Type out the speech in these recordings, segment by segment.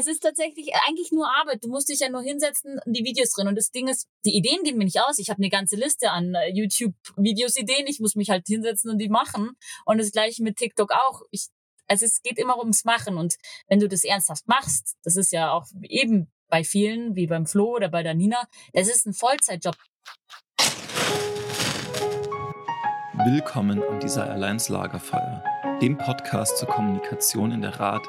es ist tatsächlich eigentlich nur Arbeit. Du musst dich ja nur hinsetzen und die Videos drin. Und das Ding ist, die Ideen gehen mir nicht aus. Ich habe eine ganze Liste an äh, YouTube-Videos, Ideen. Ich muss mich halt hinsetzen und die machen. Und das gleiche mit TikTok auch. Ich, also es geht immer ums Machen. Und wenn du das ernsthaft machst, das ist ja auch eben bei vielen, wie beim Flo oder bei der Nina, das ist ein Vollzeitjob. Willkommen am Desire Alliance Lagerfeuer, dem Podcast zur Kommunikation in der Rad-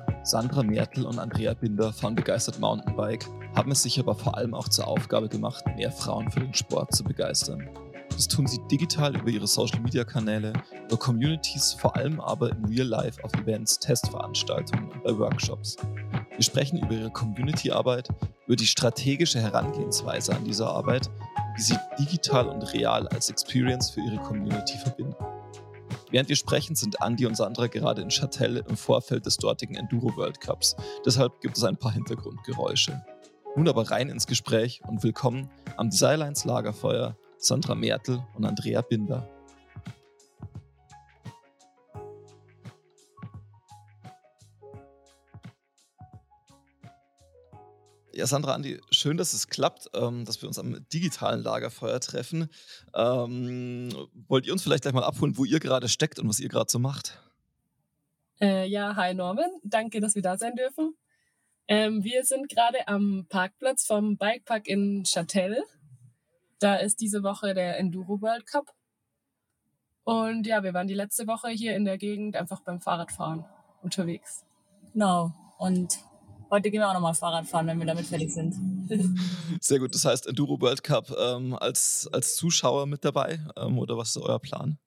Sandra Mertel und Andrea Binder fahren begeistert Mountainbike, haben es sich aber vor allem auch zur Aufgabe gemacht, mehr Frauen für den Sport zu begeistern. Das tun sie digital über ihre Social-Media-Kanäle, über Communities, vor allem aber im Real Life auf Events, Testveranstaltungen und bei Workshops. Wir sprechen über ihre Community-Arbeit, über die strategische Herangehensweise an dieser Arbeit, wie sie digital und real als Experience für ihre Community verbinden. Während wir sprechen, sind Andy und Sandra gerade in Châtel im Vorfeld des dortigen Enduro World Cups. Deshalb gibt es ein paar Hintergrundgeräusche. Nun aber rein ins Gespräch und willkommen am Desirelines Lagerfeuer Sandra Mertel und Andrea Binder. Ja, Sandra, Andi, schön, dass es klappt, ähm, dass wir uns am digitalen Lagerfeuer treffen. Ähm, wollt ihr uns vielleicht gleich mal abholen, wo ihr gerade steckt und was ihr gerade so macht? Äh, ja, hi Norman, danke, dass wir da sein dürfen. Ähm, wir sind gerade am Parkplatz vom Bikepark in Châtel. Da ist diese Woche der Enduro World Cup. Und ja, wir waren die letzte Woche hier in der Gegend einfach beim Fahrradfahren unterwegs. Genau. Und Heute gehen wir auch nochmal Fahrrad fahren, wenn wir damit fertig sind. Sehr gut. Das heißt, Enduro World Cup ähm, als, als Zuschauer mit dabei ähm, oder was ist euer Plan?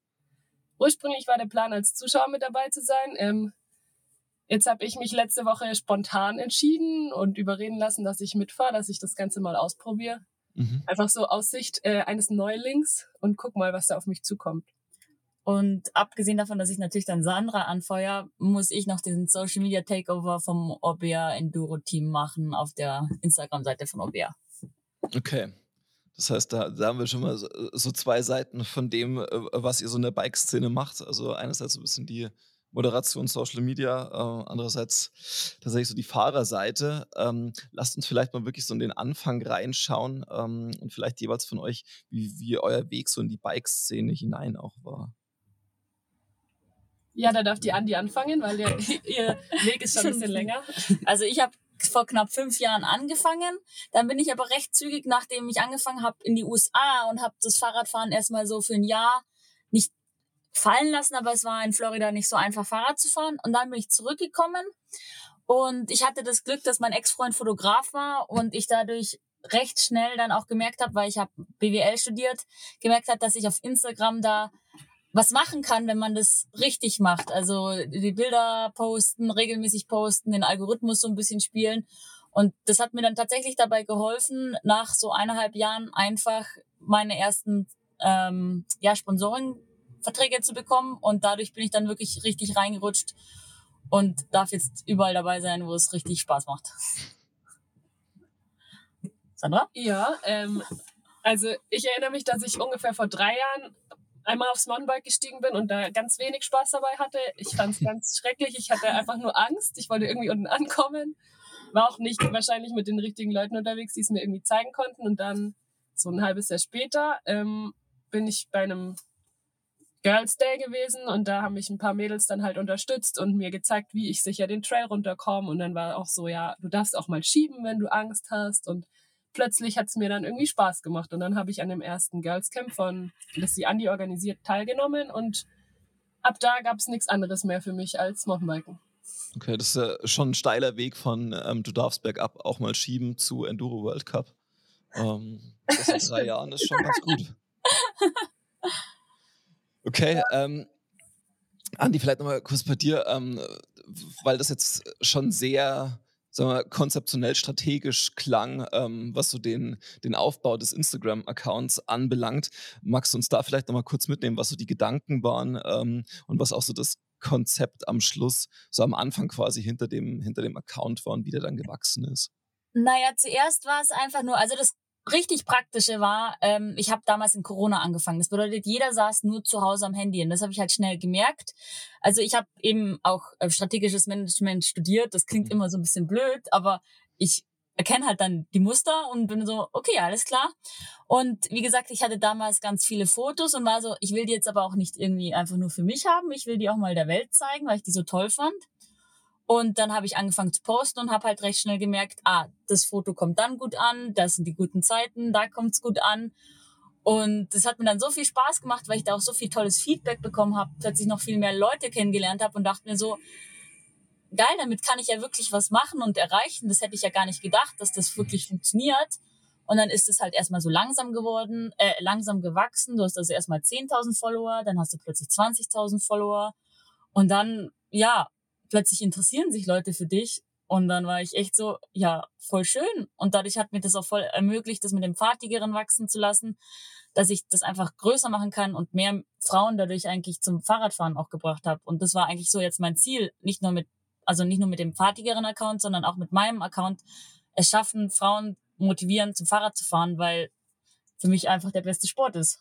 Ursprünglich war der Plan, als Zuschauer mit dabei zu sein. Ähm, jetzt habe ich mich letzte Woche spontan entschieden und überreden lassen, dass ich mitfahre, dass ich das Ganze mal ausprobiere. Mhm. Einfach so aus Sicht äh, eines Neulings und guck mal, was da auf mich zukommt. Und abgesehen davon, dass ich natürlich dann Sandra anfeuer, muss ich noch diesen Social Media Takeover vom Obea Enduro Team machen auf der Instagram-Seite von Obea. Okay. Das heißt, da, da, haben wir schon mal so, so, zwei Seiten von dem, äh, was ihr so in der Bike-Szene macht. Also einerseits so ein bisschen die Moderation Social Media, äh, andererseits tatsächlich so die Fahrerseite. Ähm, lasst uns vielleicht mal wirklich so in den Anfang reinschauen ähm, und vielleicht jeweils von euch, wie, wie euer Weg so in die Bike-Szene hinein auch war. Ja, da darf die Andi anfangen, weil ihr, ihr Weg ist schon ein bisschen länger. Also ich habe vor knapp fünf Jahren angefangen. Dann bin ich aber recht zügig, nachdem ich angefangen habe, in die USA und habe das Fahrradfahren erstmal so für ein Jahr nicht fallen lassen, aber es war in Florida nicht so einfach, Fahrrad zu fahren. Und dann bin ich zurückgekommen und ich hatte das Glück, dass mein Ex-Freund Fotograf war und ich dadurch recht schnell dann auch gemerkt habe, weil ich habe BWL studiert, gemerkt habe, dass ich auf Instagram da was machen kann, wenn man das richtig macht. Also die Bilder posten, regelmäßig posten, den Algorithmus so ein bisschen spielen. Und das hat mir dann tatsächlich dabei geholfen, nach so eineinhalb Jahren einfach meine ersten ähm, ja, Sponsorenverträge zu bekommen. Und dadurch bin ich dann wirklich richtig reingerutscht und darf jetzt überall dabei sein, wo es richtig Spaß macht. Sandra? Ja, ähm, also ich erinnere mich, dass ich ungefähr vor drei Jahren einmal aufs Mountainbike gestiegen bin und da ganz wenig Spaß dabei hatte. Ich fand es ganz schrecklich. Ich hatte einfach nur Angst. Ich wollte irgendwie unten ankommen. War auch nicht wahrscheinlich mit den richtigen Leuten unterwegs, die es mir irgendwie zeigen konnten. Und dann so ein halbes Jahr später ähm, bin ich bei einem Girls Day gewesen und da haben mich ein paar Mädels dann halt unterstützt und mir gezeigt, wie ich sicher den Trail runterkomme. Und dann war auch so, ja, du darfst auch mal schieben, wenn du Angst hast. Und plötzlich hat es mir dann irgendwie Spaß gemacht. Und dann habe ich an dem ersten Girls Camp von, das die Andi organisiert, teilgenommen. Und ab da gab es nichts anderes mehr für mich als Mountainbiken. Okay, das ist ja schon ein steiler Weg von ähm, du darfst bergab auch mal schieben zu Enduro World Cup. Ähm, das in drei Jahren ist schon ganz gut. Okay, ähm, Andi, vielleicht nochmal kurz bei dir, ähm, weil das jetzt schon sehr sagen wir, konzeptionell strategisch klang, ähm, was so den, den Aufbau des Instagram-Accounts anbelangt. Magst du uns da vielleicht nochmal kurz mitnehmen, was so die Gedanken waren ähm, und was auch so das Konzept am Schluss, so am Anfang quasi hinter dem, hinter dem Account war und wie der dann gewachsen ist? Naja, zuerst war es einfach nur, also das richtig praktische war, ähm, ich habe damals in Corona angefangen. Das bedeutet, jeder saß nur zu Hause am Handy und das habe ich halt schnell gemerkt. Also ich habe eben auch äh, strategisches Management studiert. Das klingt mhm. immer so ein bisschen blöd, aber ich erkenne halt dann die Muster und bin so, okay, alles klar. Und wie gesagt, ich hatte damals ganz viele Fotos und war so, ich will die jetzt aber auch nicht irgendwie einfach nur für mich haben. Ich will die auch mal der Welt zeigen, weil ich die so toll fand. Und dann habe ich angefangen zu posten und habe halt recht schnell gemerkt, ah, das Foto kommt dann gut an, das sind die guten Zeiten, da kommt's gut an. Und das hat mir dann so viel Spaß gemacht, weil ich da auch so viel tolles Feedback bekommen habe, plötzlich noch viel mehr Leute kennengelernt habe und dachte mir so, geil, damit kann ich ja wirklich was machen und erreichen. Das hätte ich ja gar nicht gedacht, dass das wirklich funktioniert. Und dann ist es halt erstmal so langsam geworden, äh, langsam gewachsen. Du hast also erstmal 10.000 Follower, dann hast du plötzlich 20.000 Follower. Und dann, ja, plötzlich interessieren sich Leute für dich. Und dann war ich echt so, ja, voll schön. Und dadurch hat mir das auch voll ermöglicht, das mit dem Fahrtigeren wachsen zu lassen, dass ich das einfach größer machen kann und mehr Frauen dadurch eigentlich zum Fahrradfahren auch gebracht habe. Und das war eigentlich so jetzt mein Ziel, nicht nur mit, also nicht nur mit dem Fahrtigeren Account, sondern auch mit meinem Account, es schaffen, Frauen motivieren, zum Fahrrad zu fahren, weil für mich einfach der beste Sport ist.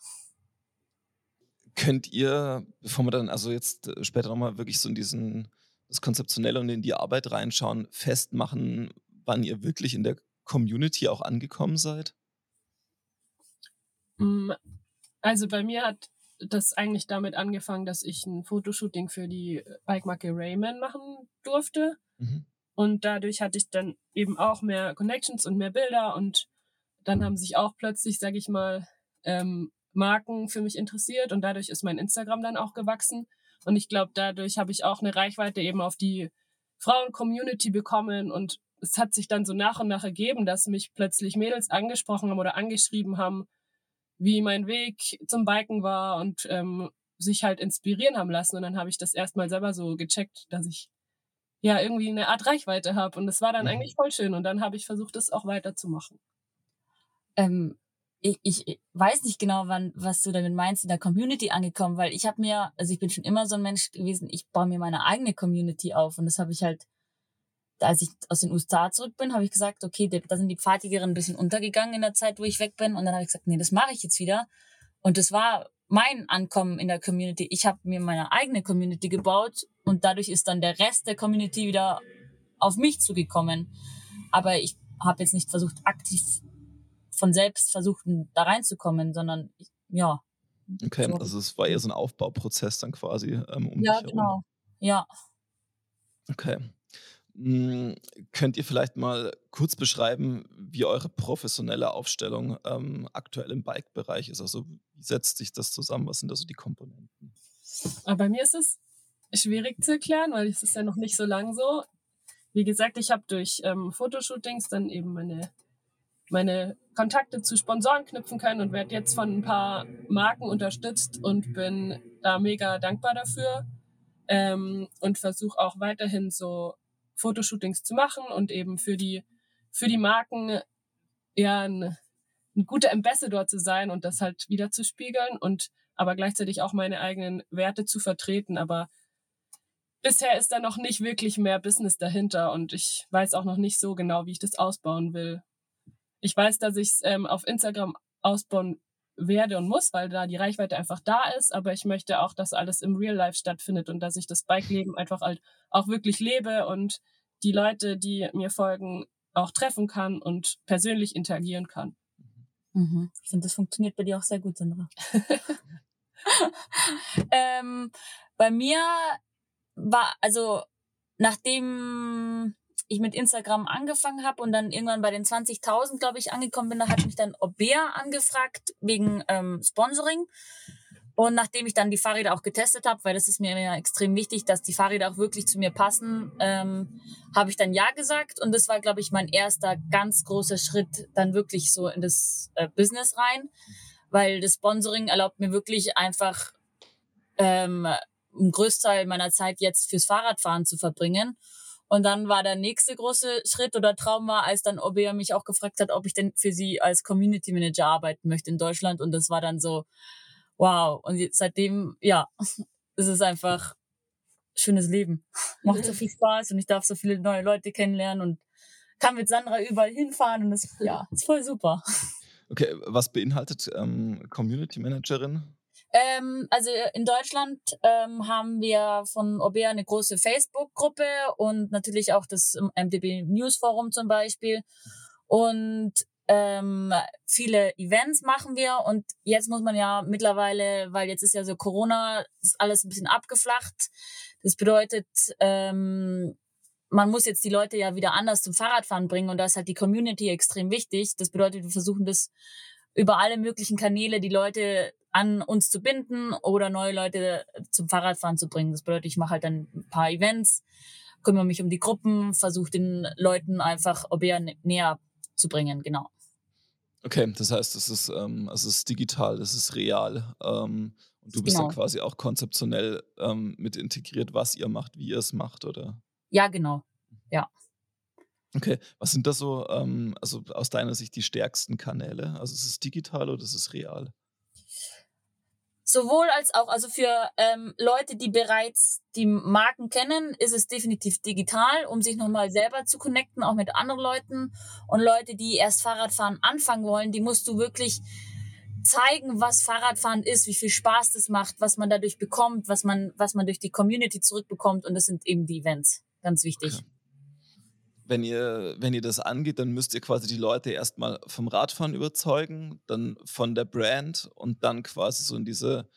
Könnt ihr, bevor wir dann also jetzt äh, später nochmal wirklich so in diesen das Konzeptionelle und in die Arbeit reinschauen, festmachen, wann ihr wirklich in der Community auch angekommen seid? Mm, also bei mir hat das eigentlich damit angefangen, dass ich ein Fotoshooting für die Bike-Marke Rayman machen durfte. Mhm. Und dadurch hatte ich dann eben auch mehr Connections und mehr Bilder und dann haben sich auch plötzlich, sag ich mal, ähm, Marken für mich interessiert und dadurch ist mein Instagram dann auch gewachsen. Und ich glaube, dadurch habe ich auch eine Reichweite eben auf die Frauen-Community bekommen und es hat sich dann so nach und nach ergeben, dass mich plötzlich Mädels angesprochen haben oder angeschrieben haben, wie mein Weg zum Biken war und ähm, sich halt inspirieren haben lassen. Und dann habe ich das erstmal selber so gecheckt, dass ich ja irgendwie eine Art Reichweite habe. Und das war dann mhm. eigentlich voll schön. Und dann habe ich versucht, das auch weiterzumachen. Ähm, ich, ich weiß nicht genau, wann, was du damit meinst, in der Community angekommen, weil ich habe mir, also ich bin schon immer so ein Mensch gewesen, ich baue mir meine eigene Community auf und das habe ich halt, als ich aus den USA zurück bin, habe ich gesagt, okay, da sind die Pfadjägerinnen ein bisschen untergegangen in der Zeit, wo ich weg bin und dann habe ich gesagt, nee, das mache ich jetzt wieder und das war mein Ankommen in der Community. Ich habe mir meine eigene Community gebaut und dadurch ist dann der Rest der Community wieder auf mich zugekommen. Aber ich habe jetzt nicht versucht, aktiv von selbst versuchten, da reinzukommen, sondern ja. Okay, so. also es war eher so ein Aufbauprozess dann quasi ähm, um Ja, genau. Ja. Okay. Hm, könnt ihr vielleicht mal kurz beschreiben, wie eure professionelle Aufstellung ähm, aktuell im Bike-Bereich ist? Also wie setzt sich das zusammen? Was sind da so die Komponenten? Aber bei mir ist es schwierig zu erklären, weil es ist ja noch nicht so lang so. Wie gesagt, ich habe durch ähm, Fotoshootings dann eben meine meine Kontakte zu Sponsoren knüpfen können und werde jetzt von ein paar Marken unterstützt und bin da mega dankbar dafür ähm, und versuche auch weiterhin so Fotoshootings zu machen und eben für die für die Marken ja ein, ein guter Ambassador zu sein und das halt wieder zu spiegeln und aber gleichzeitig auch meine eigenen Werte zu vertreten. Aber bisher ist da noch nicht wirklich mehr Business dahinter und ich weiß auch noch nicht so genau, wie ich das ausbauen will. Ich weiß, dass ich es ähm, auf Instagram ausbauen werde und muss, weil da die Reichweite einfach da ist, aber ich möchte auch, dass alles im Real Life stattfindet und dass ich das Bike-Leben einfach halt auch wirklich lebe und die Leute, die mir folgen, auch treffen kann und persönlich interagieren kann. Mhm. Ich finde, das funktioniert bei dir auch sehr gut, Sandra. ähm, bei mir war, also nachdem ich mit Instagram angefangen habe und dann irgendwann bei den 20.000, glaube ich, angekommen bin, da hat mich dann Obea angefragt wegen ähm, Sponsoring. Und nachdem ich dann die Fahrräder auch getestet habe, weil das ist mir ja extrem wichtig, dass die Fahrräder auch wirklich zu mir passen, ähm, habe ich dann ja gesagt. Und das war, glaube ich, mein erster ganz großer Schritt dann wirklich so in das äh, Business rein, weil das Sponsoring erlaubt mir wirklich einfach ähm, einen Großteil meiner Zeit jetzt fürs Fahrradfahren zu verbringen. Und dann war der nächste große Schritt oder Traum war, als dann Obea mich auch gefragt hat, ob ich denn für sie als Community Manager arbeiten möchte in Deutschland. Und das war dann so, wow. Und seitdem, ja, es ist einfach schönes Leben. Macht so viel Spaß und ich darf so viele neue Leute kennenlernen und kann mit Sandra überall hinfahren und das, ja, ist voll super. Okay, was beinhaltet ähm, Community Managerin? Ähm, also in Deutschland ähm, haben wir von Obea eine große Facebook-Gruppe und natürlich auch das MDB News Forum zum Beispiel. Und ähm, viele Events machen wir und jetzt muss man ja mittlerweile, weil jetzt ist ja so Corona, ist alles ein bisschen abgeflacht. Das bedeutet, ähm, man muss jetzt die Leute ja wieder anders zum Fahrradfahren bringen und da ist halt die Community extrem wichtig. Das bedeutet, wir versuchen das über alle möglichen Kanäle die Leute an uns zu binden oder neue Leute zum Fahrradfahren zu bringen. Das bedeutet, ich mache halt dann ein paar Events, kümmere mich um die Gruppen, versuche den Leuten einfach Obea näher zu bringen, genau. Okay, das heißt, es ist, ähm, es ist digital, es ist real. Ähm, und du bist genau. dann quasi auch konzeptionell ähm, mit integriert, was ihr macht, wie ihr es macht, oder? Ja, genau. Ja. Okay, was sind da so, ähm, also aus deiner Sicht die stärksten Kanäle? Also ist es digital oder ist es real? Sowohl als auch, also für ähm, Leute, die bereits die Marken kennen, ist es definitiv digital, um sich nochmal selber zu connecten, auch mit anderen Leuten. Und Leute, die erst Fahrradfahren anfangen wollen, die musst du wirklich zeigen, was Fahrradfahren ist, wie viel Spaß das macht, was man dadurch bekommt, was man, was man durch die Community zurückbekommt. Und das sind eben die Events. Ganz wichtig. Okay wenn ihr, wenn ihr das angeht, dann müsst ihr quasi die Leute erstmal vom Radfahren überzeugen, dann von der Brand und dann quasi so in diese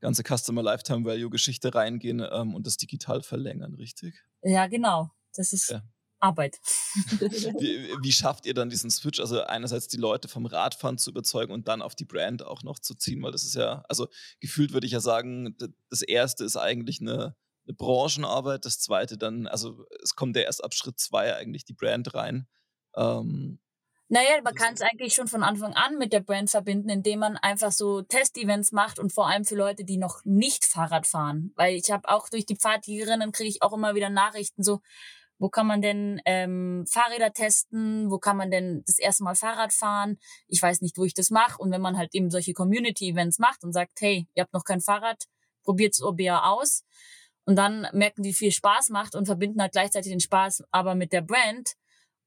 ganze Customer Lifetime Value Geschichte reingehen ähm, und das digital verlängern, richtig? Ja, genau. Das ist ja. Arbeit. wie, wie, schafft ihr dann diesen Switch? Also einerseits die Leute vom Radfahren zu überzeugen und dann auf die Brand auch noch zu ziehen, weil das ist ja, also gefühlt würde ich ja sagen, das erste ist eigentlich eine eine Branchenarbeit. Das zweite dann, also es kommt ja erst ab Schritt zwei eigentlich die Brand rein. Ähm, naja, man kann es eigentlich schon von Anfang an mit der Brand verbinden, indem man einfach so Test-Events macht und vor allem für Leute, die noch nicht Fahrrad fahren. Weil ich habe auch durch die Pfadjägerinnen kriege ich auch immer wieder Nachrichten so, wo kann man denn ähm, Fahrräder testen? Wo kann man denn das erste Mal Fahrrad fahren? Ich weiß nicht, wo ich das mache. Und wenn man halt eben solche Community-Events macht und sagt, hey, ihr habt noch kein Fahrrad, probiert's OBA aus und dann merken die viel Spaß macht und verbinden halt gleichzeitig den Spaß aber mit der Brand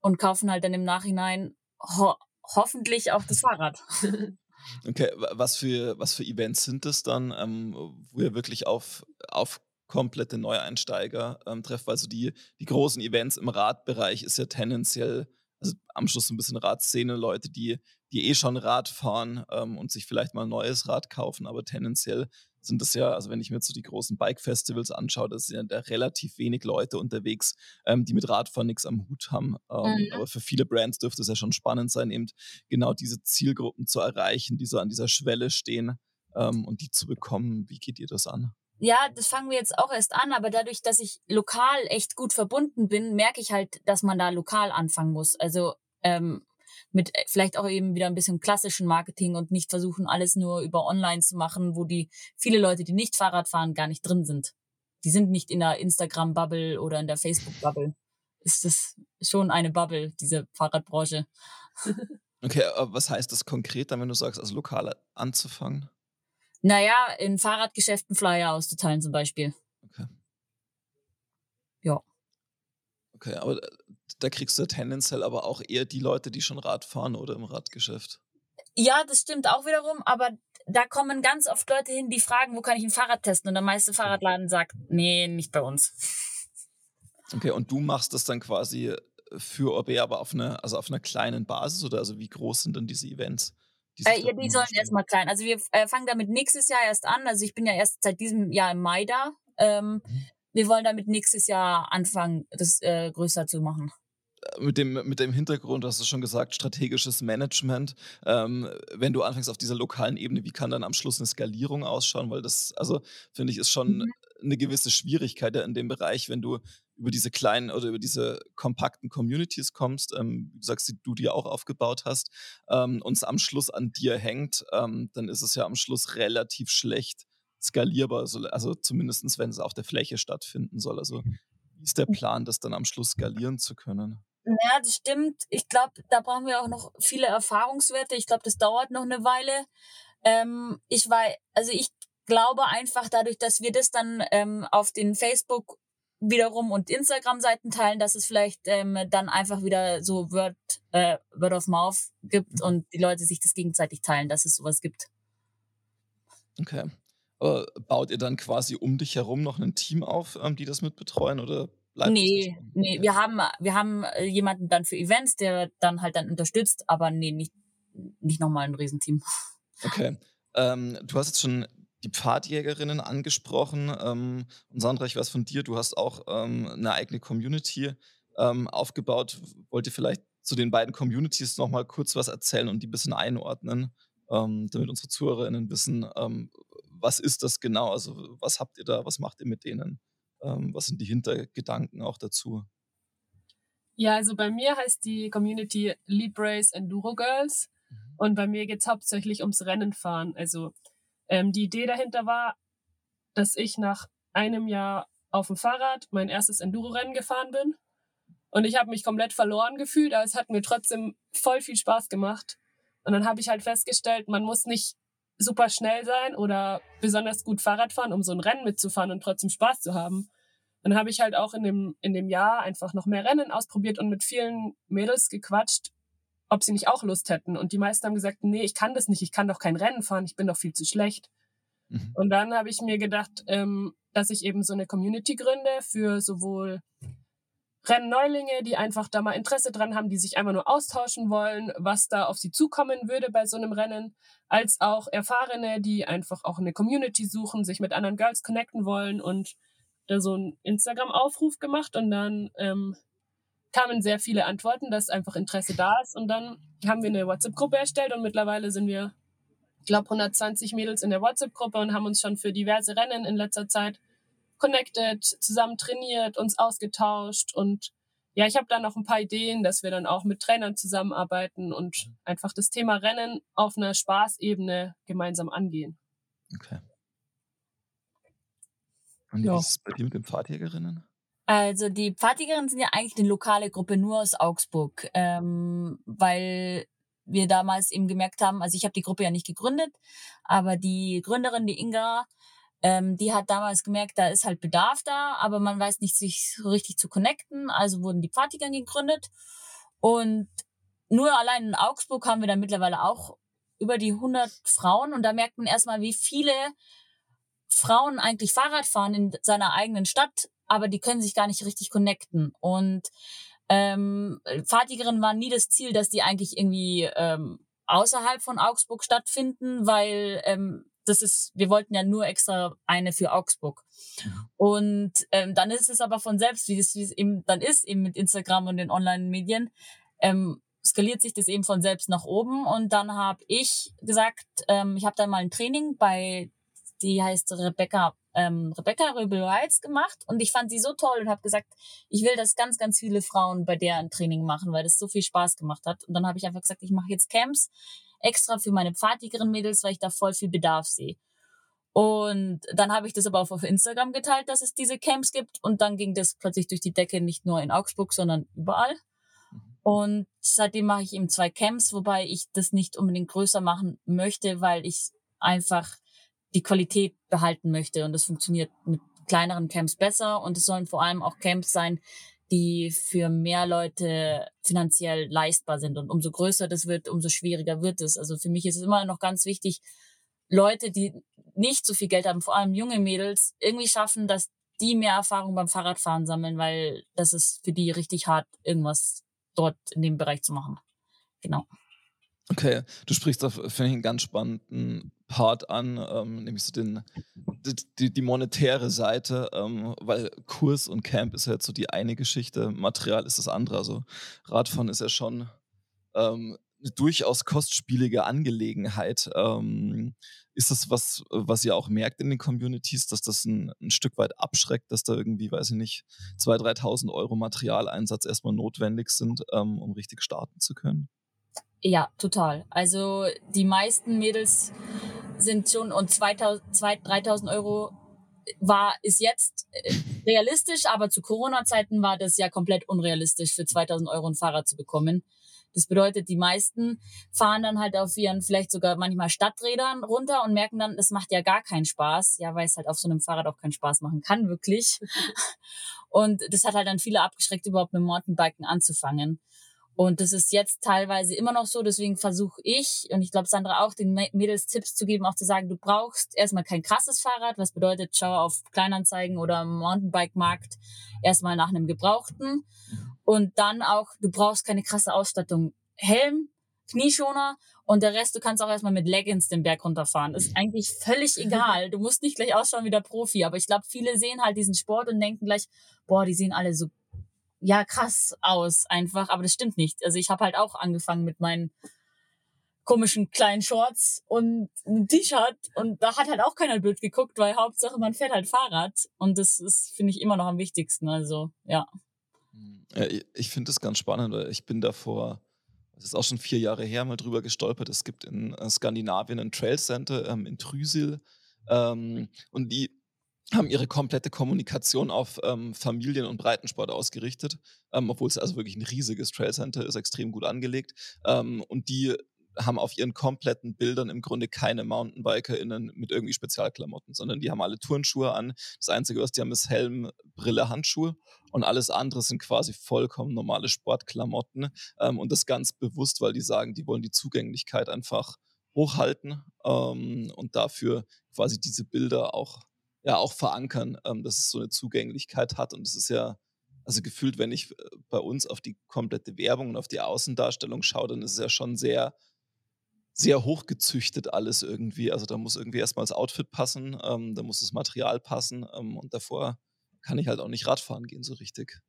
und kaufen halt dann im Nachhinein ho hoffentlich auch das Fahrrad. Okay, was für, was für Events sind das dann, ähm, wo ihr wirklich auf, auf komplette Neueinsteiger ähm, trefft? Also die, die großen Events im Radbereich ist ja tendenziell, also am Schluss ein bisschen Radszene, Leute, die, die eh schon Rad fahren ähm, und sich vielleicht mal ein neues Rad kaufen, aber tendenziell sind das ja, also wenn ich mir jetzt so die großen Bike-Festivals anschaue, da sind ja relativ wenig Leute unterwegs, ähm, die mit Radfahren nichts am Hut haben. Ähm, mhm. Aber für viele Brands dürfte es ja schon spannend sein, eben genau diese Zielgruppen zu erreichen, die so an dieser Schwelle stehen ähm, und die zu bekommen. Wie geht ihr das an? Ja, das fangen wir jetzt auch erst an, aber dadurch, dass ich lokal echt gut verbunden bin, merke ich halt, dass man da lokal anfangen muss. Also ähm, mit äh, vielleicht auch eben wieder ein bisschen klassischen Marketing und nicht versuchen, alles nur über online zu machen, wo die viele Leute, die nicht Fahrrad fahren, gar nicht drin sind. Die sind nicht in der Instagram-Bubble oder in der Facebook-Bubble. Ist das schon eine Bubble, diese Fahrradbranche. Okay, aber was heißt das konkret dann, wenn du sagst, als lokal anzufangen? Naja, in Fahrradgeschäften Flyer auszuteilen zum Beispiel. Okay. Ja. Okay, aber äh, da kriegst du tendenziell aber auch eher die Leute, die schon Rad fahren oder im Radgeschäft. Ja, das stimmt auch wiederum, aber da kommen ganz oft Leute hin, die fragen, wo kann ich ein Fahrrad testen? Und der meiste Fahrradladen sagt, nee, nicht bei uns. Okay, und du machst das dann quasi für OB, aber auf einer, also auf einer kleinen Basis oder also wie groß sind denn diese Events? Die, äh, ja, die sollen erstmal klein. Also wir äh, fangen damit nächstes Jahr erst an. Also ich bin ja erst seit diesem Jahr im Mai da. Ähm, mhm. Wir wollen damit nächstes Jahr anfangen, das äh, größer zu machen mit dem, mit dem Hintergrund, hast du schon gesagt, strategisches Management. Ähm, wenn du anfängst auf dieser lokalen Ebene, wie kann dann am Schluss eine Skalierung ausschauen? Weil das, also finde ich, ist schon mhm. eine gewisse Schwierigkeit in dem Bereich, wenn du über diese kleinen oder über diese kompakten Communities kommst, ähm, wie du sagst, die du dir auch aufgebaut hast, ähm, und es am Schluss an dir hängt, ähm, dann ist es ja am Schluss relativ schlecht skalierbar, also, also zumindest wenn es auf der Fläche stattfinden soll. Also wie ist der Plan, das dann am Schluss skalieren zu können? Ja, das stimmt. Ich glaube, da brauchen wir auch noch viele Erfahrungswerte. Ich glaube, das dauert noch eine Weile. Ähm, ich weiß, also ich glaube einfach dadurch, dass wir das dann ähm, auf den Facebook wiederum und Instagram-Seiten teilen, dass es vielleicht ähm, dann einfach wieder so Word, äh, Word of Mouth gibt mhm. und die Leute sich das gegenseitig teilen, dass es sowas gibt. Okay. Aber baut ihr dann quasi um dich herum noch ein Team auf, ähm, die das mitbetreuen oder bleibt Nee, nee, wir haben, wir haben äh, jemanden dann für Events, der dann halt dann unterstützt, aber nee, nicht, nicht nochmal ein Riesenteam. Okay. Ähm, du hast jetzt schon die Pfadjägerinnen angesprochen. Ähm, und Sandra, ich weiß von dir, du hast auch ähm, eine eigene Community ähm, aufgebaut. Wollt ihr vielleicht zu den beiden Communities nochmal kurz was erzählen und die ein bisschen einordnen, ähm, damit unsere ZuhörerInnen wissen, ähm, was ist das genau? Also was habt ihr da, was macht ihr mit denen? Ähm, was sind die Hintergedanken auch dazu? Ja, also bei mir heißt die Community Librace Enduro Girls mhm. und bei mir geht es hauptsächlich ums Rennenfahren. Also ähm, die Idee dahinter war, dass ich nach einem Jahr auf dem Fahrrad mein erstes Enduro-Rennen gefahren bin. Und ich habe mich komplett verloren gefühlt, aber es hat mir trotzdem voll viel Spaß gemacht. Und dann habe ich halt festgestellt, man muss nicht super schnell sein oder besonders gut Fahrrad fahren, um so ein Rennen mitzufahren und trotzdem Spaß zu haben. Dann habe ich halt auch in dem, in dem Jahr einfach noch mehr Rennen ausprobiert und mit vielen Mädels gequatscht, ob sie nicht auch Lust hätten. Und die meisten haben gesagt, nee, ich kann das nicht, ich kann doch kein Rennen fahren, ich bin doch viel zu schlecht. Mhm. Und dann habe ich mir gedacht, ähm, dass ich eben so eine Community gründe für sowohl Rennneulinge, die einfach da mal Interesse dran haben, die sich einfach nur austauschen wollen, was da auf sie zukommen würde bei so einem Rennen, als auch Erfahrene, die einfach auch eine Community suchen, sich mit anderen Girls connecten wollen und da so einen Instagram-Aufruf gemacht und dann ähm, kamen sehr viele Antworten, dass einfach Interesse da ist. Und dann haben wir eine WhatsApp-Gruppe erstellt und mittlerweile sind wir, ich glaube, 120 Mädels in der WhatsApp-Gruppe und haben uns schon für diverse Rennen in letzter Zeit connected, zusammen trainiert, uns ausgetauscht und ja, ich habe da noch ein paar Ideen, dass wir dann auch mit Trainern zusammenarbeiten und einfach das Thema Rennen auf einer Spaßebene gemeinsam angehen. Okay. Und wie ja. ist es bei dir mit den Pfadjägerinnen? Also die Pfadjägerinnen sind ja eigentlich eine lokale Gruppe nur aus Augsburg, ähm, weil wir damals eben gemerkt haben, also ich habe die Gruppe ja nicht gegründet, aber die Gründerin, die Inga, ähm, die hat damals gemerkt, da ist halt Bedarf da, aber man weiß nicht, sich so richtig zu connecten. Also wurden die Pfadjäger gegründet und nur allein in Augsburg haben wir dann mittlerweile auch über die 100 Frauen und da merkt man erstmal, wie viele Frauen eigentlich Fahrrad fahren in seiner eigenen Stadt aber die können sich gar nicht richtig connecten. Und ähm, Fahrtigerinnen waren nie das Ziel, dass die eigentlich irgendwie ähm, außerhalb von Augsburg stattfinden, weil ähm, das ist, wir wollten ja nur extra eine für Augsburg. Und ähm, dann ist es aber von selbst, wie es, wie es eben dann ist, eben mit Instagram und den Online-Medien, ähm, skaliert sich das eben von selbst nach oben. Und dann habe ich gesagt, ähm, ich habe da mal ein Training bei, die heißt Rebecca ähm, Rebecca Röbel-Reitz gemacht und ich fand sie so toll und habe gesagt, ich will, dass ganz, ganz viele Frauen bei der ein Training machen, weil das so viel Spaß gemacht hat. Und dann habe ich einfach gesagt, ich mache jetzt Camps extra für meine pfadigeren Mädels, weil ich da voll viel Bedarf sehe. Und dann habe ich das aber auch auf Instagram geteilt, dass es diese Camps gibt. Und dann ging das plötzlich durch die Decke, nicht nur in Augsburg, sondern überall. Mhm. Und seitdem mache ich eben zwei Camps, wobei ich das nicht unbedingt größer machen möchte, weil ich einfach die Qualität behalten möchte. Und das funktioniert mit kleineren Camps besser. Und es sollen vor allem auch Camps sein, die für mehr Leute finanziell leistbar sind. Und umso größer das wird, umso schwieriger wird es. Also für mich ist es immer noch ganz wichtig, Leute, die nicht so viel Geld haben, vor allem junge Mädels, irgendwie schaffen, dass die mehr Erfahrung beim Fahrradfahren sammeln, weil das ist für die richtig hart, irgendwas dort in dem Bereich zu machen. Genau. Okay, du sprichst da, finde ich, einen ganz spannenden Part an, ähm, nämlich so den, die, die monetäre Seite, ähm, weil Kurs und Camp ist ja jetzt so die eine Geschichte, Material ist das andere. Also Radfahren ist ja schon ähm, eine durchaus kostspielige Angelegenheit. Ähm, ist das was, was ihr auch merkt in den Communities, dass das ein, ein Stück weit abschreckt, dass da irgendwie, weiß ich nicht, 2.000, 3.000 Euro Materialeinsatz erstmal notwendig sind, ähm, um richtig starten zu können? Ja, total. Also die meisten Mädels sind schon und 2000, 2000 3000 Euro war, ist jetzt äh, realistisch, aber zu Corona-Zeiten war das ja komplett unrealistisch, für 2000 Euro ein Fahrrad zu bekommen. Das bedeutet, die meisten fahren dann halt auf ihren vielleicht sogar manchmal Stadträdern runter und merken dann, das macht ja gar keinen Spaß. Ja, weil es halt auf so einem Fahrrad auch keinen Spaß machen kann, wirklich. Und das hat halt dann viele abgeschreckt, überhaupt mit Mountainbiken anzufangen. Und das ist jetzt teilweise immer noch so. Deswegen versuche ich, und ich glaube Sandra auch, den Mädels Tipps zu geben, auch zu sagen, du brauchst erstmal kein krasses Fahrrad, was bedeutet, schau auf Kleinanzeigen oder Mountainbike-Markt erstmal nach einem Gebrauchten. Und dann auch, du brauchst keine krasse Ausstattung. Helm, Knieschoner und der Rest, du kannst auch erstmal mit Leggings den Berg runterfahren. Ist eigentlich völlig egal. Du musst nicht gleich ausschauen wie der Profi. Aber ich glaube, viele sehen halt diesen Sport und denken gleich, boah, die sehen alle so ja krass aus einfach, aber das stimmt nicht. Also ich habe halt auch angefangen mit meinen komischen kleinen Shorts und ein T-Shirt und da hat halt auch keiner blöd geguckt, weil Hauptsache man fährt halt Fahrrad und das ist finde ich immer noch am wichtigsten. Also ja. Ich finde das ganz spannend. Ich bin davor, das ist auch schon vier Jahre her, mal drüber gestolpert. Es gibt in äh, Skandinavien ein Trail Center ähm, in Trysil ähm, und die haben ihre komplette Kommunikation auf ähm, Familien- und Breitensport ausgerichtet, ähm, obwohl es also wirklich ein riesiges Trailcenter ist, extrem gut angelegt. Ähm, und die haben auf ihren kompletten Bildern im Grunde keine MountainbikerInnen mit irgendwie Spezialklamotten, sondern die haben alle Turnschuhe an. Das Einzige, was die haben, ist Helm, Brille, Handschuhe und alles andere sind quasi vollkommen normale Sportklamotten. Ähm, und das ganz bewusst, weil die sagen, die wollen die Zugänglichkeit einfach hochhalten ähm, und dafür quasi diese Bilder auch ja auch verankern, ähm, dass es so eine Zugänglichkeit hat. Und es ist ja, also gefühlt, wenn ich äh, bei uns auf die komplette Werbung und auf die Außendarstellung schaue, dann ist es ja schon sehr, sehr hochgezüchtet alles irgendwie. Also da muss irgendwie erstmal das Outfit passen, ähm, da muss das Material passen ähm, und davor kann ich halt auch nicht Radfahren gehen so richtig.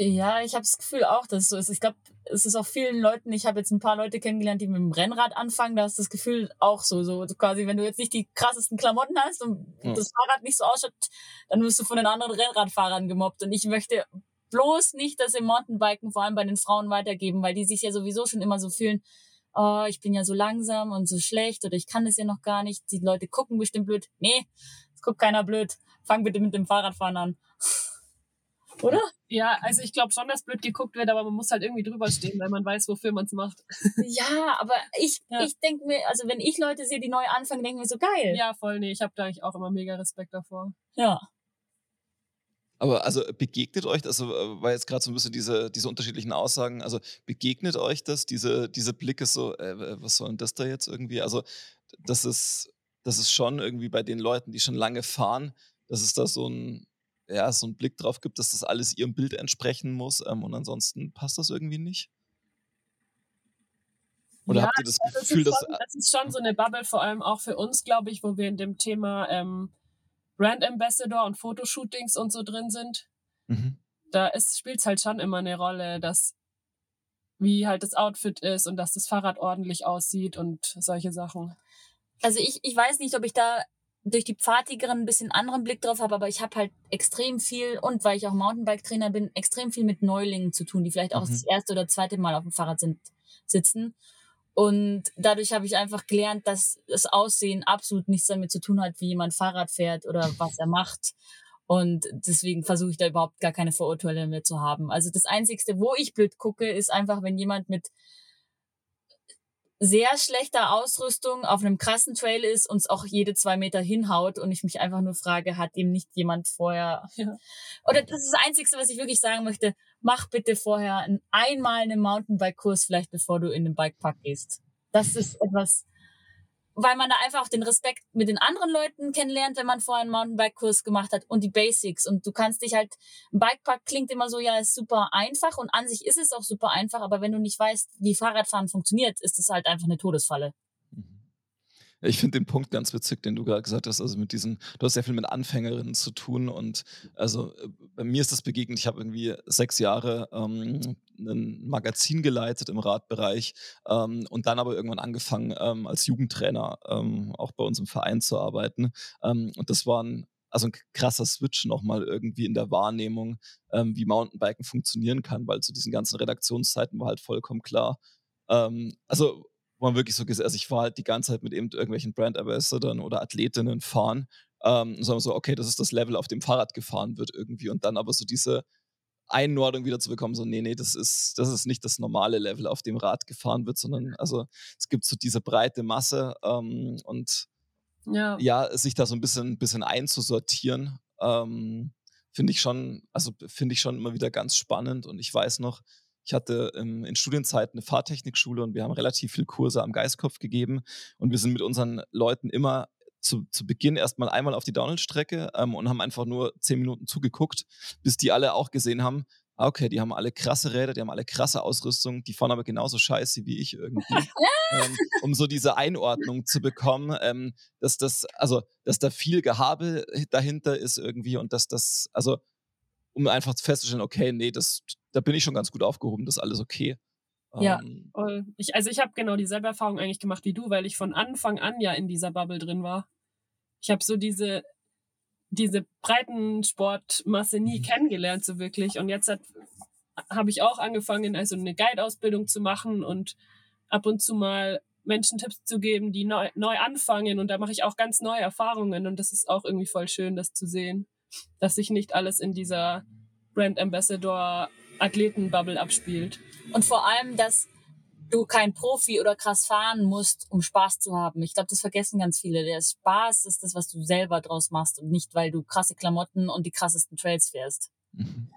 Ja, ich habe das Gefühl auch, dass es so ist. Ich glaube, es ist auch vielen Leuten, ich habe jetzt ein paar Leute kennengelernt, die mit dem Rennrad anfangen, da ist das Gefühl auch so, so quasi, wenn du jetzt nicht die krassesten Klamotten hast und ja. das Fahrrad nicht so ausschaut, dann wirst du von den anderen Rennradfahrern gemobbt. Und ich möchte bloß nicht das im Mountainbiken vor allem bei den Frauen weitergeben, weil die sich ja sowieso schon immer so fühlen, oh, ich bin ja so langsam und so schlecht oder ich kann das ja noch gar nicht. Die Leute gucken bestimmt blöd. Nee, es guckt keiner blöd. Fang bitte mit dem Fahrradfahren an. Oder? Ja, also ich glaube schon, dass blöd geguckt wird, aber man muss halt irgendwie drüber stehen, weil man weiß, wofür man es macht. Ja, aber ich, ja. ich denke mir, also wenn ich Leute sehe, die neu anfangen, denke ich mir so geil. Ja, voll, nee, ich habe da eigentlich auch immer mega Respekt davor. Ja. Aber also begegnet euch, also äh, war jetzt gerade so ein bisschen diese, diese unterschiedlichen Aussagen, also begegnet euch das, diese, diese Blicke so, äh, was soll denn das da jetzt irgendwie? Also das ist, das ist schon irgendwie bei den Leuten, die schon lange fahren, dass es da so ein, ja, so einen Blick drauf gibt, dass das alles ihrem Bild entsprechen muss ähm, und ansonsten passt das irgendwie nicht? Oder ja, habt ihr das Gefühl, das ist, schon, dass. Das ist schon so eine Bubble, vor allem auch für uns, glaube ich, wo wir in dem Thema ähm, Brand Ambassador und Fotoshootings und so drin sind. Mhm. Da spielt es halt schon immer eine Rolle, dass wie halt das Outfit ist und dass das Fahrrad ordentlich aussieht und solche Sachen. Also ich, ich weiß nicht, ob ich da durch die Pfadigeren ein bisschen anderen Blick drauf habe, aber ich habe halt extrem viel und weil ich auch Mountainbike-Trainer bin, extrem viel mit Neulingen zu tun, die vielleicht auch mhm. das erste oder zweite Mal auf dem Fahrrad sind, sitzen. Und dadurch habe ich einfach gelernt, dass das Aussehen absolut nichts damit zu tun hat, wie jemand Fahrrad fährt oder was er macht. Und deswegen versuche ich da überhaupt gar keine Vorurteile mehr zu haben. Also das Einzigste, wo ich blöd gucke, ist einfach, wenn jemand mit sehr schlechter Ausrüstung auf einem krassen Trail ist, uns auch jede zwei Meter hinhaut und ich mich einfach nur frage, hat ihm nicht jemand vorher, ja. oder das ist das Einzige, was ich wirklich sagen möchte, mach bitte vorher ein, einmal einen Mountainbike-Kurs vielleicht, bevor du in den Bikepark gehst. Das ist etwas, weil man da einfach auch den Respekt mit den anderen Leuten kennenlernt, wenn man vorher einen Mountainbike-Kurs gemacht hat und die Basics. Und du kannst dich halt, ein Bikepark klingt immer so, ja, ist super einfach und an sich ist es auch super einfach, aber wenn du nicht weißt, wie Fahrradfahren funktioniert, ist es halt einfach eine Todesfalle. Ich finde den Punkt ganz witzig, den du gerade gesagt hast. Also mit diesen, du hast sehr viel mit Anfängerinnen zu tun und also äh, bei mir ist das begegnet. Ich habe irgendwie sechs Jahre ähm, ein Magazin geleitet im Radbereich ähm, und dann aber irgendwann angefangen ähm, als Jugendtrainer ähm, auch bei uns im Verein zu arbeiten. Ähm, und das war ein also ein krasser Switch nochmal irgendwie in der Wahrnehmung, ähm, wie Mountainbiken funktionieren kann, weil zu diesen ganzen Redaktionszeiten war halt vollkommen klar. Ähm, also wo man wirklich so gesehen, also ich war halt die ganze Zeit mit eben irgendwelchen Brand Ambassadors oder Athletinnen fahren ähm, so, okay, das ist das Level, auf dem Fahrrad gefahren wird irgendwie und dann aber so diese Einordnung wieder zu bekommen, so, nee, nee, das ist, das ist nicht das normale Level, auf dem Rad gefahren wird, sondern also es gibt so diese breite Masse ähm, und ja. ja, sich da so ein bisschen, bisschen einzusortieren, ähm, finde ich schon, also finde ich schon immer wieder ganz spannend und ich weiß noch, ich hatte ähm, in Studienzeiten eine Fahrtechnikschule und wir haben relativ viele Kurse am Geistkopf gegeben und wir sind mit unseren Leuten immer zu, zu Beginn erstmal einmal auf die Downhill-Strecke ähm, und haben einfach nur zehn Minuten zugeguckt, bis die alle auch gesehen haben, ah, okay, die haben alle krasse Räder, die haben alle krasse Ausrüstung, die fahren aber genauso scheiße wie ich irgendwie. ähm, um so diese Einordnung zu bekommen, ähm, dass das, also, dass da viel Gehabe dahinter ist irgendwie und dass das, also, um einfach festzustellen, okay, nee, das, da bin ich schon ganz gut aufgehoben, das ist alles okay. Ja, ähm, ich, also ich habe genau dieselbe Erfahrung eigentlich gemacht wie du, weil ich von Anfang an ja in dieser Bubble drin war. Ich habe so diese, diese Breitensportmasse nie mhm. kennengelernt, so wirklich. Und jetzt habe ich auch angefangen, also eine Guide-Ausbildung zu machen und ab und zu mal Menschen Tipps zu geben, die neu, neu anfangen. Und da mache ich auch ganz neue Erfahrungen. Und das ist auch irgendwie voll schön, das zu sehen, dass sich nicht alles in dieser Brand Ambassador Athletenbubble abspielt. Und vor allem, dass du kein Profi oder krass fahren musst, um Spaß zu haben. Ich glaube, das vergessen ganz viele. Der Spaß ist das, was du selber draus machst und nicht, weil du krasse Klamotten und die krassesten Trails fährst. Mhm.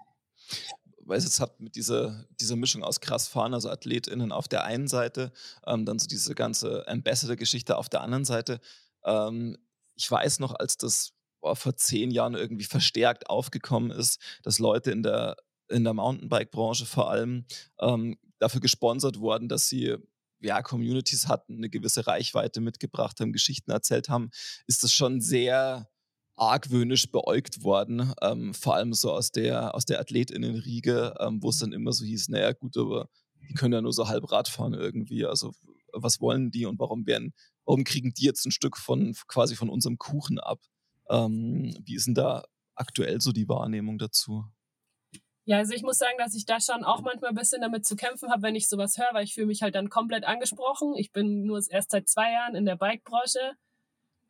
Weil es hat mit dieser, dieser Mischung aus krass fahren, also AthletInnen auf der einen Seite, ähm, dann so diese ganze Ambassador-Geschichte auf der anderen Seite. Ähm, ich weiß noch, als das vor zehn Jahren irgendwie verstärkt aufgekommen ist, dass Leute in der in der Mountainbike-Branche vor allem ähm, dafür gesponsert worden, dass sie ja, Communities hatten, eine gewisse Reichweite mitgebracht haben, Geschichten erzählt haben, ist das schon sehr argwöhnisch beäugt worden, ähm, vor allem so aus der, aus der AthletInnenriege, ähm, wo es dann immer so hieß, naja gut, aber die können ja nur so halb Rad fahren irgendwie, also was wollen die und warum werden, warum kriegen die jetzt ein Stück von quasi von unserem Kuchen ab? Ähm, wie ist denn da aktuell so die Wahrnehmung dazu? Ja, also ich muss sagen, dass ich da schon auch manchmal ein bisschen damit zu kämpfen habe, wenn ich sowas höre, weil ich fühle mich halt dann komplett angesprochen. Ich bin nur erst seit zwei Jahren in der Bike-Branche,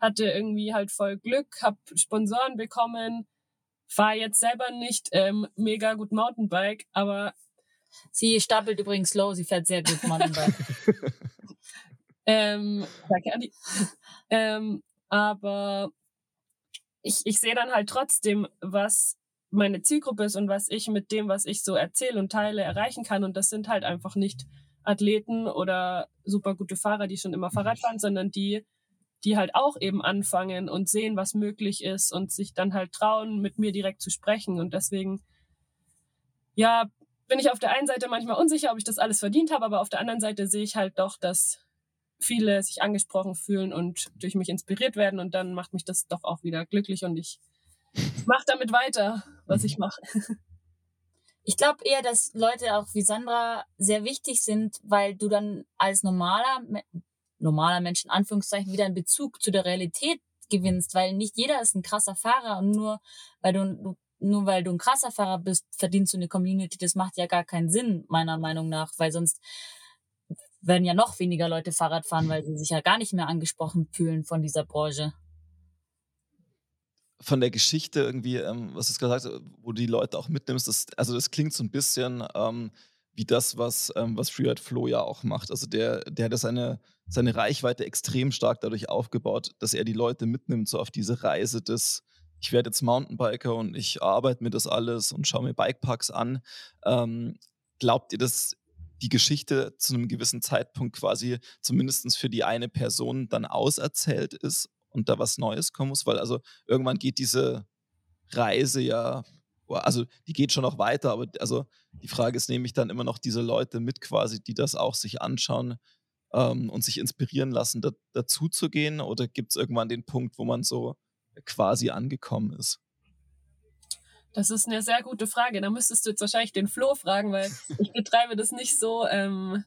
hatte irgendwie halt voll Glück, habe Sponsoren bekommen, fahre jetzt selber nicht ähm, mega gut Mountainbike, aber Sie stapelt übrigens low, sie fährt sehr gut Mountainbike. ähm, danke, Andi. ähm, aber ich, ich sehe dann halt trotzdem, was meine Zielgruppe ist und was ich mit dem, was ich so erzähle und teile, erreichen kann. Und das sind halt einfach nicht Athleten oder super gute Fahrer, die schon immer Fahrrad fahren, sondern die, die halt auch eben anfangen und sehen, was möglich ist und sich dann halt trauen, mit mir direkt zu sprechen. Und deswegen, ja, bin ich auf der einen Seite manchmal unsicher, ob ich das alles verdient habe, aber auf der anderen Seite sehe ich halt doch, dass viele sich angesprochen fühlen und durch mich inspiriert werden und dann macht mich das doch auch wieder glücklich und ich mach damit weiter, was ich mache. Ich glaube eher, dass Leute auch wie Sandra sehr wichtig sind, weil du dann als normaler, normaler Mensch in Anführungszeichen wieder einen Bezug zu der Realität gewinnst, weil nicht jeder ist ein krasser Fahrer und nur weil du nur weil du ein krasser Fahrer bist, verdienst du eine Community. Das macht ja gar keinen Sinn, meiner Meinung nach, weil sonst werden ja noch weniger Leute Fahrrad fahren, weil sie sich ja gar nicht mehr angesprochen fühlen von dieser Branche von der Geschichte irgendwie, ähm, was du gesagt hast, wo du die Leute auch mitnimmst, das, also das klingt so ein bisschen ähm, wie das, was, ähm, was Freeride Flo ja auch macht. Also der, der hat seine, seine Reichweite extrem stark dadurch aufgebaut, dass er die Leute mitnimmt, so auf diese Reise des, ich werde jetzt Mountainbiker und ich arbeite mir das alles und schaue mir Bikeparks an. Ähm, glaubt ihr, dass die Geschichte zu einem gewissen Zeitpunkt quasi zumindest für die eine Person dann auserzählt ist und da was Neues kommen muss, weil also irgendwann geht diese Reise ja, also die geht schon noch weiter, aber also die Frage ist, nehme ich dann immer noch diese Leute mit quasi, die das auch sich anschauen ähm, und sich inspirieren lassen, da, dazu zu gehen oder gibt es irgendwann den Punkt, wo man so quasi angekommen ist? Das ist eine sehr gute Frage. Da müsstest du jetzt wahrscheinlich den Flo fragen, weil ich betreibe das nicht so ähm,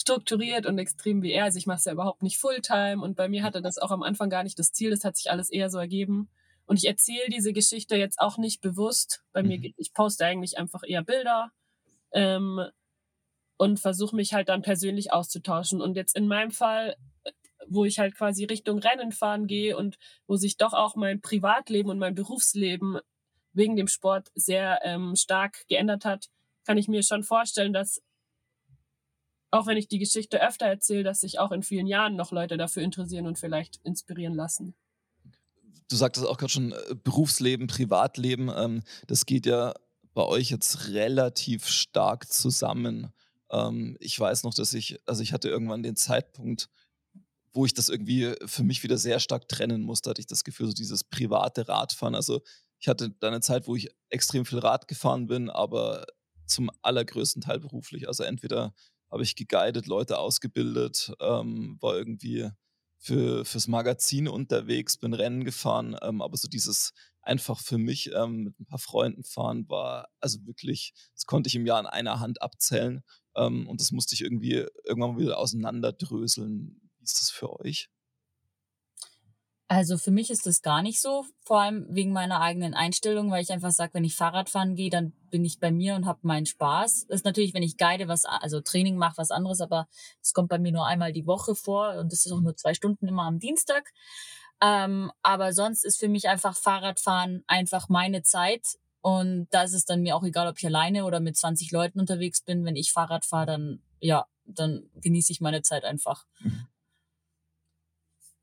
strukturiert und extrem wie er. Also ich mache es ja überhaupt nicht Fulltime und bei mir hatte das auch am Anfang gar nicht das Ziel. Das hat sich alles eher so ergeben. Und ich erzähle diese Geschichte jetzt auch nicht bewusst. Bei mhm. mir, ich poste eigentlich einfach eher Bilder ähm, und versuche mich halt dann persönlich auszutauschen. Und jetzt in meinem Fall wo ich halt quasi Richtung Rennen fahren gehe und wo sich doch auch mein Privatleben und mein Berufsleben wegen dem Sport sehr ähm, stark geändert hat, kann ich mir schon vorstellen, dass auch wenn ich die Geschichte öfter erzähle, dass sich auch in vielen Jahren noch Leute dafür interessieren und vielleicht inspirieren lassen. Du sagtest auch gerade schon äh, Berufsleben, Privatleben. Ähm, das geht ja bei euch jetzt relativ stark zusammen. Ähm, ich weiß noch, dass ich, also ich hatte irgendwann den Zeitpunkt, wo ich das irgendwie für mich wieder sehr stark trennen musste, hatte ich das Gefühl, so dieses private Radfahren. Also ich hatte da eine Zeit, wo ich extrem viel Rad gefahren bin, aber zum allergrößten Teil beruflich. Also entweder habe ich geguidet, Leute ausgebildet, ähm, war irgendwie für, fürs Magazin unterwegs, bin Rennen gefahren, ähm, aber so dieses einfach für mich ähm, mit ein paar Freunden fahren war, also wirklich, das konnte ich im Jahr an einer Hand abzählen ähm, und das musste ich irgendwie irgendwann wieder auseinanderdröseln. Wie ist das für euch? Also für mich ist das gar nicht so, vor allem wegen meiner eigenen Einstellung, weil ich einfach sage, wenn ich Fahrrad fahren gehe, dann bin ich bei mir und habe meinen Spaß. Das ist natürlich, wenn ich guide, was, also Training mache, was anderes, aber es kommt bei mir nur einmal die Woche vor und das ist auch nur zwei Stunden immer am Dienstag. Ähm, aber sonst ist für mich einfach Fahrradfahren einfach meine Zeit und da ist es dann mir auch egal, ob ich alleine oder mit 20 Leuten unterwegs bin. Wenn ich Fahrrad fahre, dann ja, dann genieße ich meine Zeit einfach.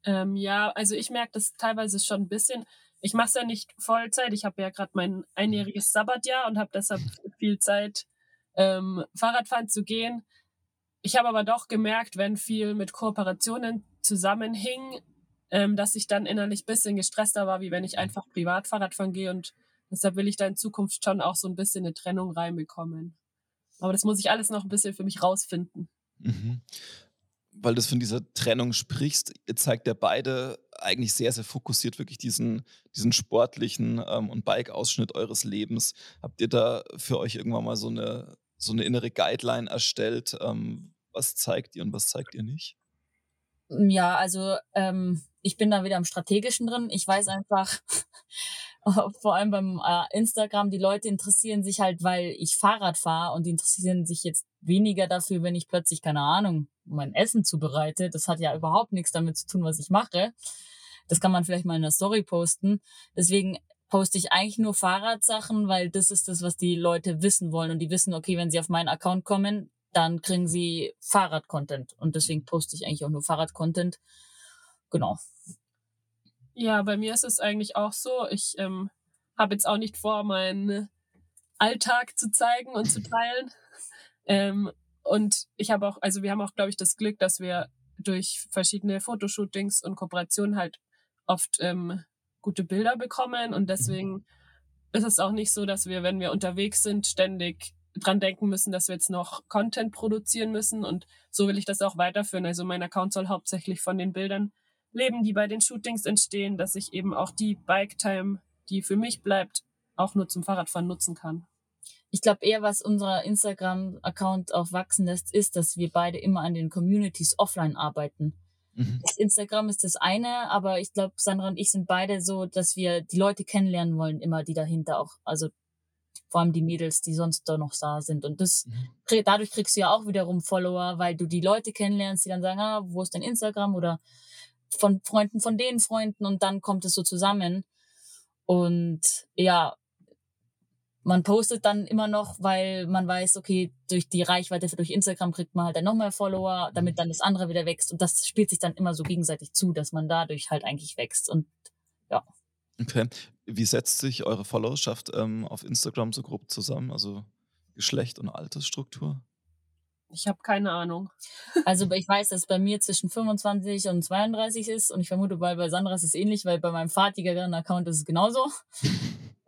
Ähm, ja, also ich merke das teilweise schon ein bisschen. Ich mache es ja nicht Vollzeit. Ich habe ja gerade mein einjähriges Sabbatjahr und habe deshalb viel Zeit, ähm, Fahrradfahren zu gehen. Ich habe aber doch gemerkt, wenn viel mit Kooperationen zusammenhing, ähm, dass ich dann innerlich ein bisschen gestresster war, wie wenn ich einfach privat Fahrradfahren gehe. Und deshalb will ich da in Zukunft schon auch so ein bisschen eine Trennung reinbekommen. Aber das muss ich alles noch ein bisschen für mich rausfinden. Mhm weil du von dieser Trennung sprichst, zeigt ja beide eigentlich sehr, sehr fokussiert wirklich diesen, diesen sportlichen ähm, und Bike-Ausschnitt eures Lebens. Habt ihr da für euch irgendwann mal so eine, so eine innere Guideline erstellt? Ähm, was zeigt ihr und was zeigt ihr nicht? Ja, also ähm, ich bin da wieder am Strategischen drin. Ich weiß einfach, vor allem beim äh, Instagram, die Leute interessieren sich halt, weil ich Fahrrad fahre und die interessieren sich jetzt weniger dafür, wenn ich plötzlich, keine Ahnung, mein Essen zubereite. Das hat ja überhaupt nichts damit zu tun, was ich mache. Das kann man vielleicht mal in der Story posten. Deswegen poste ich eigentlich nur Fahrradsachen, weil das ist das, was die Leute wissen wollen. Und die wissen, okay, wenn sie auf meinen Account kommen, dann kriegen sie Fahrrad-Content. Und deswegen poste ich eigentlich auch nur Fahrrad-Content. Genau. Ja, bei mir ist es eigentlich auch so. Ich ähm, habe jetzt auch nicht vor, meinen Alltag zu zeigen und zu teilen. Ähm, und ich habe auch, also wir haben auch, glaube ich, das Glück, dass wir durch verschiedene Fotoshootings und Kooperationen halt oft ähm, gute Bilder bekommen. Und deswegen ist es auch nicht so, dass wir, wenn wir unterwegs sind, ständig dran denken müssen, dass wir jetzt noch Content produzieren müssen. Und so will ich das auch weiterführen. Also mein Account soll hauptsächlich von den Bildern leben, die bei den Shootings entstehen, dass ich eben auch die Bike-Time, die für mich bleibt, auch nur zum Fahrradfahren nutzen kann ich glaube eher, was unser Instagram-Account auch wachsen lässt, ist, dass wir beide immer an den Communities offline arbeiten. Mhm. Instagram ist das eine, aber ich glaube, Sandra und ich sind beide so, dass wir die Leute kennenlernen wollen, immer die dahinter auch, also vor allem die Mädels, die sonst da noch da sind. Und das, mhm. dadurch kriegst du ja auch wiederum Follower, weil du die Leute kennenlernst, die dann sagen, ah, wo ist dein Instagram oder von Freunden von den Freunden und dann kommt es so zusammen. Und ja, man postet dann immer noch, weil man weiß, okay, durch die Reichweite durch Instagram kriegt man halt dann noch mehr Follower, damit dann das andere wieder wächst. Und das spielt sich dann immer so gegenseitig zu, dass man dadurch halt eigentlich wächst. Und ja. Okay. Wie setzt sich eure Followerschaft ähm, auf Instagram so grob zusammen? Also Geschlecht und Altersstruktur? Ich habe keine Ahnung. Also ich weiß, dass bei mir zwischen 25 und 32 ist und ich vermute, weil bei Sandra ist es ähnlich, weil bei meinem vatigeren Account ist es genauso.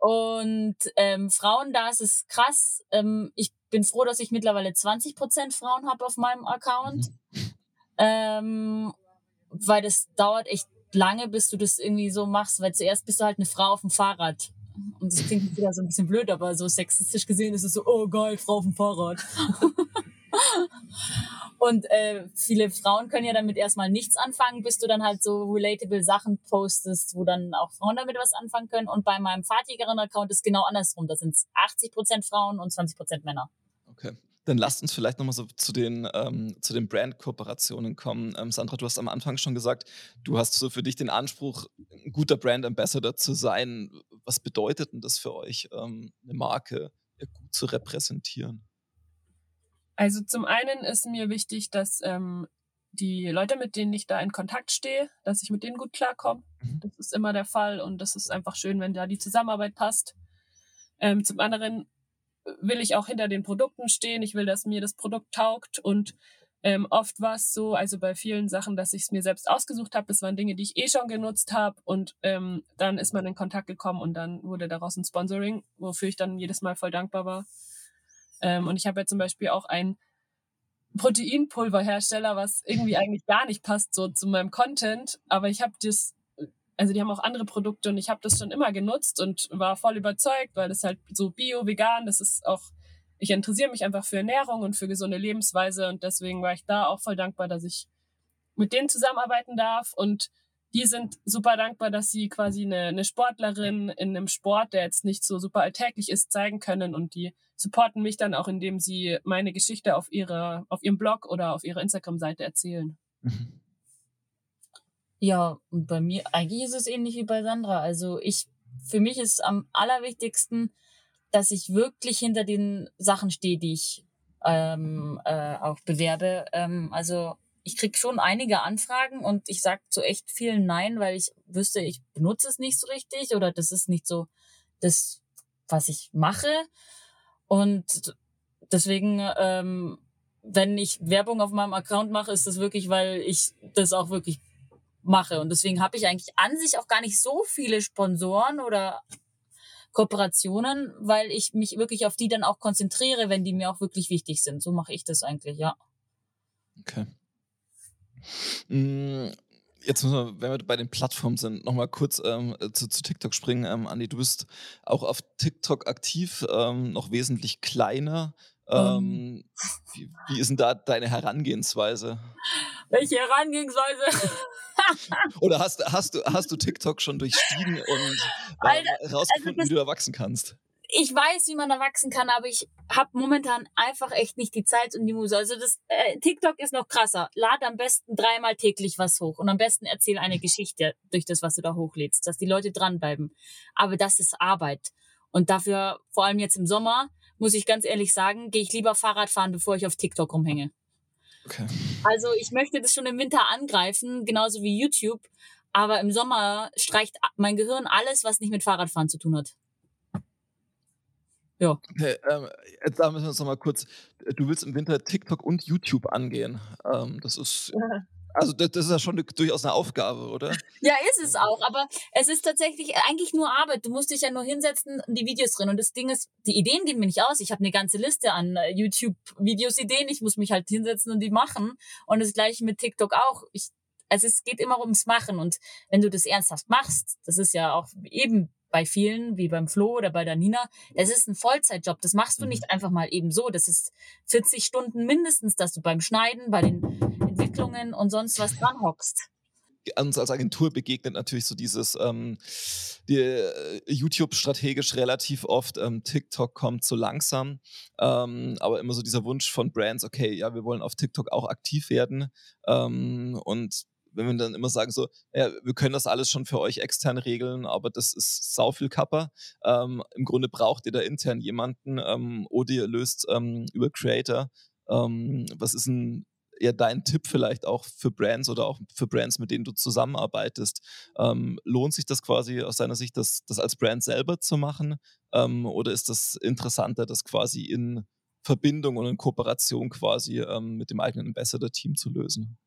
Und ähm, Frauen, da ist es krass. Ähm, ich bin froh, dass ich mittlerweile 20 Prozent Frauen habe auf meinem Account. Mhm. Ähm, weil das dauert echt lange, bis du das irgendwie so machst, weil zuerst bist du halt eine Frau auf dem Fahrrad. Und das klingt wieder so ein bisschen blöd, aber so sexistisch gesehen ist es so, oh geil, Frau auf dem Fahrrad. Und äh, viele Frauen können ja damit erstmal nichts anfangen, bis du dann halt so relatable Sachen postest, wo dann auch Frauen damit was anfangen können. Und bei meinem fahrtigeren Account ist genau andersrum. Da sind es 80 Prozent Frauen und 20 Prozent Männer. Okay. Dann lasst uns vielleicht nochmal so zu den, ähm, den Brand-Kooperationen kommen. Ähm, Sandra, du hast am Anfang schon gesagt, du hast so für dich den Anspruch, ein guter Brand-Ambassador zu sein. Was bedeutet denn das für euch, ähm, eine Marke gut zu repräsentieren? Also zum einen ist mir wichtig, dass ähm, die Leute, mit denen ich da in Kontakt stehe, dass ich mit denen gut klarkomme. Mhm. Das ist immer der Fall und das ist einfach schön, wenn da die Zusammenarbeit passt. Ähm, zum anderen will ich auch hinter den Produkten stehen. Ich will, dass mir das Produkt taugt und ähm, oft war es so, also bei vielen Sachen, dass ich es mir selbst ausgesucht habe. Das waren Dinge, die ich eh schon genutzt habe und ähm, dann ist man in Kontakt gekommen und dann wurde daraus ein Sponsoring, wofür ich dann jedes Mal voll dankbar war. Ähm, und ich habe ja zum Beispiel auch ein Proteinpulverhersteller, was irgendwie eigentlich gar nicht passt so zu meinem Content, aber ich habe das also die haben auch andere Produkte und ich habe das schon immer genutzt und war voll überzeugt, weil das halt so bio, vegan, das ist auch, ich interessiere mich einfach für Ernährung und für gesunde Lebensweise und deswegen war ich da auch voll dankbar, dass ich mit denen zusammenarbeiten darf und die sind super dankbar, dass sie quasi eine, eine Sportlerin in einem Sport, der jetzt nicht so super alltäglich ist, zeigen können und die supporten mich dann auch, indem sie meine Geschichte auf ihrer, auf ihrem Blog oder auf ihrer Instagram-Seite erzählen. Ja, und bei mir, eigentlich ist es ähnlich wie bei Sandra. Also ich, für mich ist am allerwichtigsten, dass ich wirklich hinter den Sachen stehe, die ich ähm, äh, auch bewerbe. Ähm, also ich krieg schon einige Anfragen und ich sag zu echt vielen Nein, weil ich wüsste, ich benutze es nicht so richtig oder das ist nicht so das, was ich mache. Und deswegen, ähm, wenn ich Werbung auf meinem Account mache, ist das wirklich, weil ich das auch wirklich mache. Und deswegen habe ich eigentlich an sich auch gar nicht so viele Sponsoren oder Kooperationen, weil ich mich wirklich auf die dann auch konzentriere, wenn die mir auch wirklich wichtig sind. So mache ich das eigentlich, ja. Okay. Mm, jetzt müssen wir, wenn wir bei den Plattformen sind, nochmal kurz ähm, zu, zu, TikTok springen. Ähm, Andi, du bist auch auf TikTok aktiv, ähm, noch wesentlich kleiner. Ähm, wie, wie, ist denn da deine Herangehensweise? Welche Herangehensweise? Oder hast, hast, du, hast du TikTok schon durchstiegen und äh, rausgefunden, also wie du erwachsen kannst? Ich weiß, wie man erwachsen kann, aber ich habe momentan einfach echt nicht die Zeit und die Muse. Also das äh, TikTok ist noch krasser. Lad am besten dreimal täglich was hoch und am besten erzähl eine Geschichte durch das, was du da hochlädst, dass die Leute dranbleiben. Aber das ist Arbeit. Und dafür, vor allem jetzt im Sommer, muss ich ganz ehrlich sagen, gehe ich lieber Fahrrad fahren, bevor ich auf TikTok rumhänge. Okay. Also ich möchte das schon im Winter angreifen, genauso wie YouTube. Aber im Sommer streicht mein Gehirn alles, was nicht mit Fahrradfahren zu tun hat. Ja. Okay, ähm, jetzt da müssen wir uns noch mal kurz. Du willst im Winter TikTok und YouTube angehen. Ähm, das ist Also das, das ist ja schon eine, durchaus eine Aufgabe, oder? Ja, ist es auch. Aber es ist tatsächlich eigentlich nur Arbeit. Du musst dich ja nur hinsetzen und die Videos drin. Und das Ding ist, die Ideen gehen mir nicht aus. Ich habe eine ganze Liste an äh, YouTube-Videos-Ideen. Ich muss mich halt hinsetzen und die machen. Und das gleiche mit TikTok auch. Ich, also es geht immer ums Machen. Und wenn du das ernsthaft machst, das ist ja auch eben bei vielen, wie beim Flo oder bei der Nina, das ist ein Vollzeitjob. Das machst du nicht mhm. einfach mal eben so. Das ist 40 Stunden mindestens, dass du beim Schneiden, bei den Entwicklungen und sonst was dran hockst uns als Agentur begegnet natürlich so dieses ähm, die, äh, YouTube strategisch relativ oft, ähm, TikTok kommt so langsam, ähm, aber immer so dieser Wunsch von Brands, okay, ja, wir wollen auf TikTok auch aktiv werden ähm, und wenn wir dann immer sagen so, ja, wir können das alles schon für euch extern regeln, aber das ist sau viel Kapper. Ähm, Im Grunde braucht ihr da intern jemanden ähm, oder ihr löst ähm, über Creator. Ähm, was ist ein ja dein Tipp vielleicht auch für Brands oder auch für Brands, mit denen du zusammenarbeitest? Ähm, lohnt sich das quasi aus deiner Sicht, das, das als Brand selber zu machen? Ähm, oder ist das interessanter, das quasi in Verbindung und in Kooperation quasi ähm, mit dem eigenen Ambassador-Team zu lösen?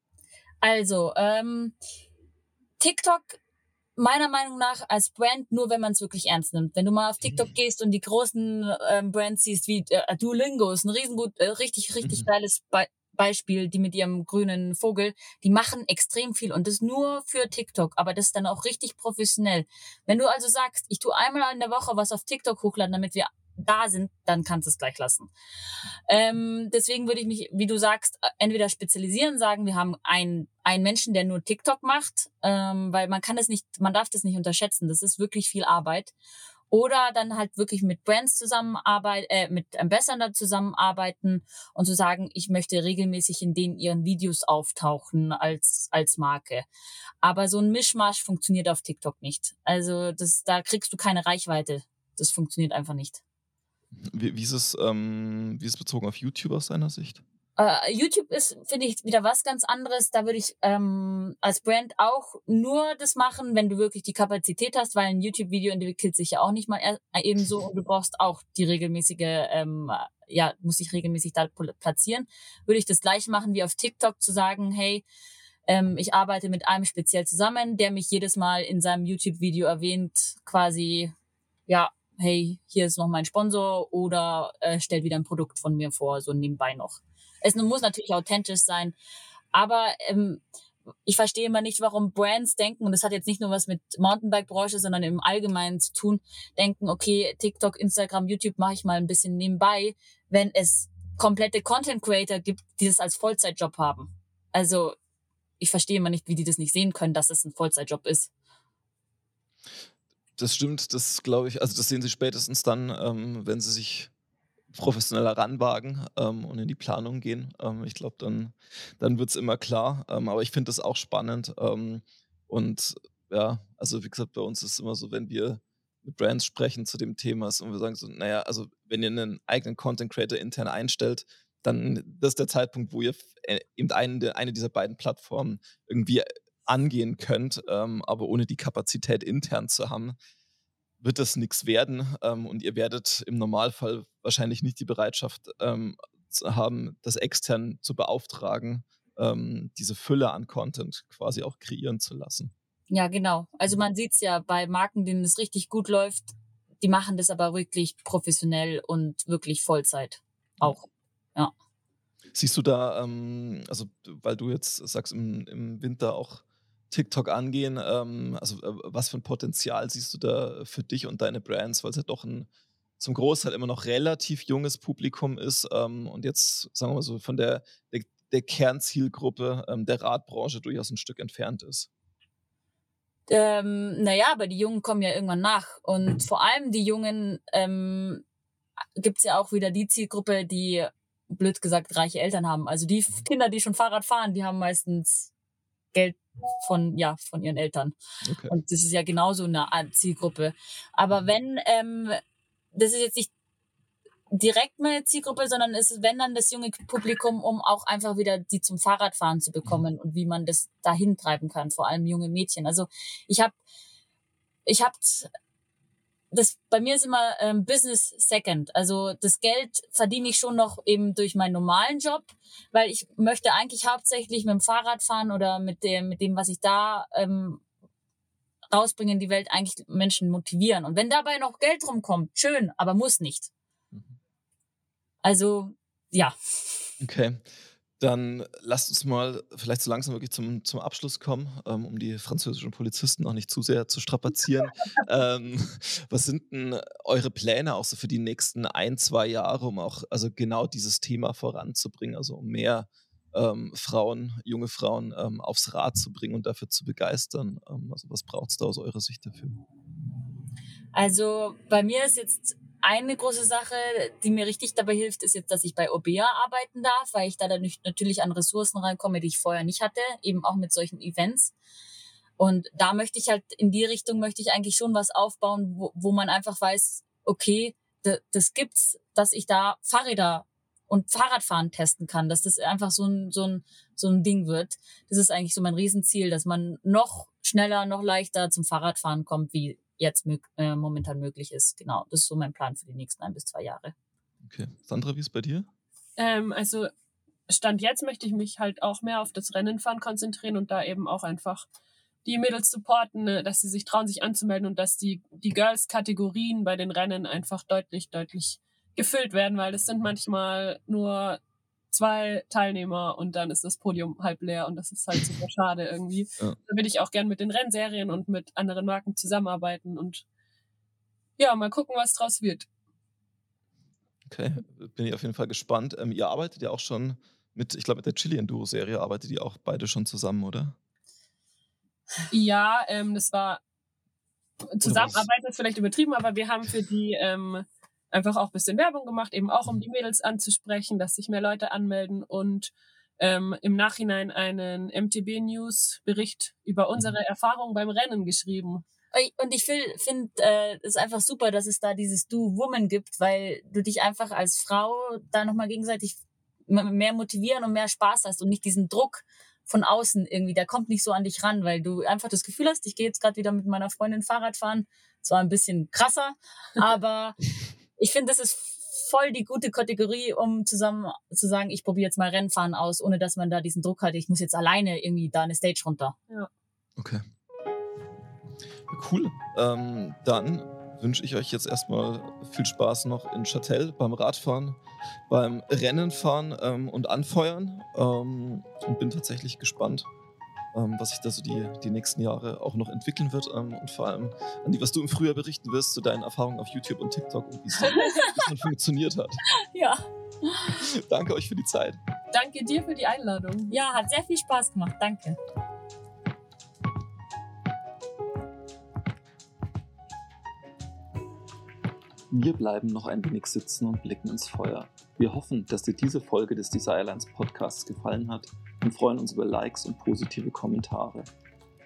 Also, ähm, TikTok meiner Meinung nach als Brand nur, wenn man es wirklich ernst nimmt. Wenn du mal auf TikTok mhm. gehst und die großen ähm, Brands siehst, wie äh, Duolingo ist ein riesengut, äh, richtig, richtig mhm. geiles Be Beispiel, die mit ihrem grünen Vogel, die machen extrem viel und das nur für TikTok, aber das ist dann auch richtig professionell. Wenn du also sagst, ich tue einmal in der Woche was auf TikTok hochladen, damit wir da sind, dann kannst du es gleich lassen. Ähm, deswegen würde ich mich, wie du sagst, entweder spezialisieren, sagen, wir haben einen, einen Menschen, der nur TikTok macht, ähm, weil man kann es nicht, man darf das nicht unterschätzen. Das ist wirklich viel Arbeit. Oder dann halt wirklich mit Brands zusammenarbeiten, äh, mit Ambassador zusammenarbeiten und zu sagen, ich möchte regelmäßig in denen ihren Videos auftauchen als, als Marke. Aber so ein Mischmasch funktioniert auf TikTok nicht. Also das, da kriegst du keine Reichweite. Das funktioniert einfach nicht. Wie, wie, ist es, ähm, wie ist es bezogen auf YouTube aus deiner Sicht? Uh, YouTube ist, finde ich, wieder was ganz anderes. Da würde ich ähm, als Brand auch nur das machen, wenn du wirklich die Kapazität hast, weil ein YouTube-Video entwickelt sich ja auch nicht mal ebenso und du brauchst auch die regelmäßige, ähm, ja, muss sich regelmäßig da platzieren. Würde ich das gleich machen wie auf TikTok zu sagen, hey, ähm, ich arbeite mit einem speziell zusammen, der mich jedes Mal in seinem YouTube-Video erwähnt, quasi, ja, hey, hier ist noch mein Sponsor oder äh, stellt wieder ein Produkt von mir vor, so nebenbei noch. Es muss natürlich authentisch sein, aber ähm, ich verstehe immer nicht, warum Brands denken, und das hat jetzt nicht nur was mit Mountainbike-Branche, sondern im Allgemeinen zu tun, denken, okay, TikTok, Instagram, YouTube mache ich mal ein bisschen nebenbei, wenn es komplette Content Creator gibt, die das als Vollzeitjob haben. Also ich verstehe immer nicht, wie die das nicht sehen können, dass es ein Vollzeitjob ist. Das stimmt, das glaube ich, also das sehen sie spätestens dann, ähm, wenn sie sich professioneller ranwagen ähm, und in die Planung gehen. Ähm, ich glaube, dann, dann wird es immer klar. Ähm, aber ich finde das auch spannend. Ähm, und ja, also wie gesagt, bei uns ist es immer so, wenn wir mit Brands sprechen zu dem Thema und wir sagen so, naja, also wenn ihr einen eigenen Content Creator intern einstellt, dann das ist der Zeitpunkt, wo ihr äh, eben eine, eine dieser beiden Plattformen irgendwie angehen könnt, ähm, aber ohne die Kapazität intern zu haben, wird das nichts werden ähm, und ihr werdet im Normalfall wahrscheinlich nicht die Bereitschaft ähm, haben, das extern zu beauftragen, ähm, diese Fülle an Content quasi auch kreieren zu lassen. Ja, genau. Also man sieht es ja bei Marken, denen es richtig gut läuft, die machen das aber wirklich professionell und wirklich Vollzeit auch. Ja. Siehst du da, ähm, also weil du jetzt sagst, im, im Winter auch TikTok angehen. Ähm, also äh, was für ein Potenzial siehst du da für dich und deine Brands, weil es ja doch ein zum Großteil immer noch relativ junges Publikum ist ähm, und jetzt, sagen wir mal so, von der, der, der Kernzielgruppe ähm, der Radbranche durchaus ein Stück entfernt ist. Ähm, naja, aber die Jungen kommen ja irgendwann nach. Und vor allem die Jungen ähm, gibt es ja auch wieder die Zielgruppe, die blöd gesagt reiche Eltern haben. Also die Kinder, die schon Fahrrad fahren, die haben meistens Geld von, ja, von ihren Eltern. Okay. Und das ist ja genauso eine Zielgruppe. Aber mhm. wenn, ähm, das ist jetzt nicht direkt meine Zielgruppe, sondern es ist, wenn dann das junge Publikum, um auch einfach wieder die zum Fahrradfahren zu bekommen mhm. und wie man das dahin treiben kann, vor allem junge Mädchen. Also ich habe ich hab das bei mir ist immer ähm, Business Second. Also das Geld verdiene ich schon noch eben durch meinen normalen Job, weil ich möchte eigentlich hauptsächlich mit dem Fahrrad fahren oder mit dem, mit dem, was ich da ähm, rausbringe in die Welt, eigentlich Menschen motivieren. Und wenn dabei noch Geld rumkommt, schön, aber muss nicht. Mhm. Also ja. Okay. Dann lasst uns mal vielleicht so langsam wirklich zum, zum Abschluss kommen, ähm, um die französischen Polizisten auch nicht zu sehr zu strapazieren. ähm, was sind denn eure Pläne auch so für die nächsten ein, zwei Jahre, um auch also genau dieses Thema voranzubringen, also um mehr ähm, Frauen, junge Frauen ähm, aufs Rad zu bringen und dafür zu begeistern? Ähm, also was braucht es da aus eurer Sicht dafür? Also bei mir ist jetzt eine große Sache, die mir richtig dabei hilft, ist jetzt, dass ich bei Obea arbeiten darf, weil ich da dann natürlich an Ressourcen reinkomme, die ich vorher nicht hatte, eben auch mit solchen Events. Und da möchte ich halt, in die Richtung möchte ich eigentlich schon was aufbauen, wo, wo man einfach weiß, okay, das gibt's, dass ich da Fahrräder und Fahrradfahren testen kann, dass das einfach so ein, so ein, so ein Ding wird. Das ist eigentlich so mein Riesenziel, dass man noch schneller, noch leichter zum Fahrradfahren kommt, wie jetzt äh, momentan möglich ist. Genau, das ist so mein Plan für die nächsten ein bis zwei Jahre. Okay. Sandra, wie ist es bei dir? Ähm, also Stand jetzt möchte ich mich halt auch mehr auf das Rennenfahren konzentrieren und da eben auch einfach die Mädels supporten, ne, dass sie sich trauen, sich anzumelden und dass die, die Girls-Kategorien bei den Rennen einfach deutlich, deutlich gefüllt werden, weil es sind manchmal nur zwei Teilnehmer und dann ist das Podium halb leer und das ist halt super schade irgendwie. Ja. Da würde ich auch gern mit den Rennserien und mit anderen Marken zusammenarbeiten und ja, mal gucken, was draus wird. Okay, bin ich auf jeden Fall gespannt. Ähm, ihr arbeitet ja auch schon mit, ich glaube, mit der Chili Enduro-Serie arbeitet ihr auch beide schon zusammen, oder? Ja, ähm, das war Zusammenarbeiten ist vielleicht übertrieben, aber wir haben für die ähm, einfach auch ein bisschen Werbung gemacht, eben auch um die Mädels anzusprechen, dass sich mehr Leute anmelden und ähm, im Nachhinein einen MTB News Bericht über unsere mhm. Erfahrungen beim Rennen geschrieben. Und ich finde äh, es einfach super, dass es da dieses Do-Woman gibt, weil du dich einfach als Frau da nochmal gegenseitig mehr motivieren und mehr Spaß hast und nicht diesen Druck von außen irgendwie, der kommt nicht so an dich ran, weil du einfach das Gefühl hast, ich gehe jetzt gerade wieder mit meiner Freundin Fahrrad fahren. Zwar ein bisschen krasser, aber ich finde, das ist voll die gute Kategorie, um zusammen zu sagen, ich probiere jetzt mal Rennfahren aus, ohne dass man da diesen Druck hat, ich muss jetzt alleine irgendwie da eine Stage runter. Ja. Okay. Cool. Ähm, dann wünsche ich euch jetzt erstmal viel Spaß noch in Châtel beim Radfahren, beim Rennenfahren ähm, und Anfeuern. Ähm, und bin tatsächlich gespannt, ähm, was sich da so die, die nächsten Jahre auch noch entwickeln wird. Ähm, und vor allem an die, was du im Frühjahr berichten wirst zu deinen Erfahrungen auf YouTube und TikTok und wie es dann, dann funktioniert hat. Ja. Danke euch für die Zeit. Danke dir für die Einladung. Ja, hat sehr viel Spaß gemacht. Danke. Wir bleiben noch ein wenig sitzen und blicken ins Feuer. Wir hoffen, dass dir diese Folge des Desirelines Podcasts gefallen hat und freuen uns über Likes und positive Kommentare.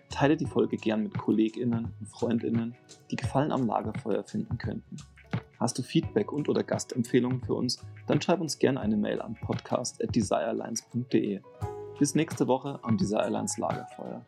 Teile die Folge gern mit KollegInnen und FreundInnen, die Gefallen am Lagerfeuer finden könnten. Hast du Feedback und oder Gastempfehlungen für uns, dann schreib uns gerne eine Mail an podcast.desirelines.de. Bis nächste Woche am Desirelines Lagerfeuer.